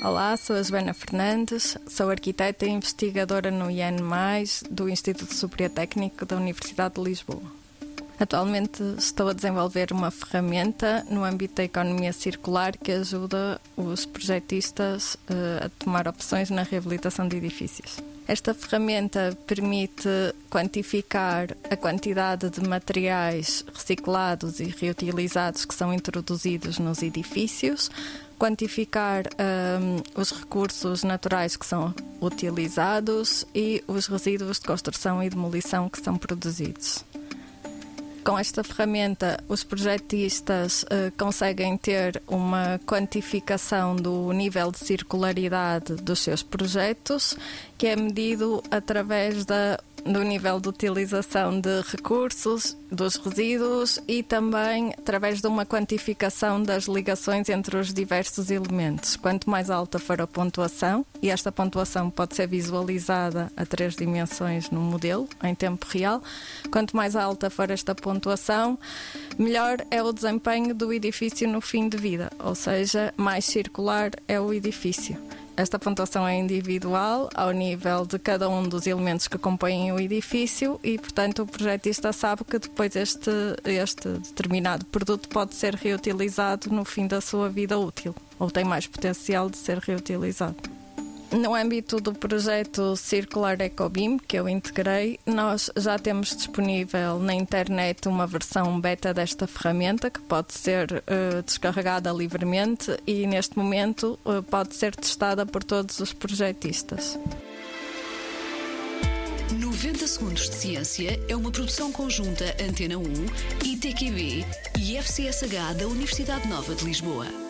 Olá, sou a Joana Fernandes, sou arquiteta e investigadora no IAN+, do Instituto Superior Técnico da Universidade de Lisboa. Atualmente estou a desenvolver uma ferramenta no âmbito da economia circular que ajuda os projetistas uh, a tomar opções na reabilitação de edifícios. Esta ferramenta permite quantificar a quantidade de materiais reciclados e reutilizados que são introduzidos nos edifícios, quantificar um, os recursos naturais que são utilizados e os resíduos de construção e demolição que são produzidos. Com esta ferramenta, os projetistas uh, conseguem ter uma quantificação do nível de circularidade dos seus projetos, que é medido através da do nível de utilização de recursos, dos resíduos e também através de uma quantificação das ligações entre os diversos elementos. Quanto mais alta for a pontuação, e esta pontuação pode ser visualizada a três dimensões no modelo, em tempo real, quanto mais alta for esta pontuação, melhor é o desempenho do edifício no fim de vida, ou seja, mais circular é o edifício. Esta pontuação é individual ao nível de cada um dos elementos que compõem o edifício e, portanto, o projetista sabe que depois este, este determinado produto pode ser reutilizado no fim da sua vida útil ou tem mais potencial de ser reutilizado. No âmbito do projeto Circular EcoBeam, que eu integrei, nós já temos disponível na internet uma versão beta desta ferramenta que pode ser uh, descarregada livremente e, neste momento, uh, pode ser testada por todos os projetistas. 90 Segundos de Ciência é uma produção conjunta Antena 1, ITQB e FCSH da Universidade Nova de Lisboa.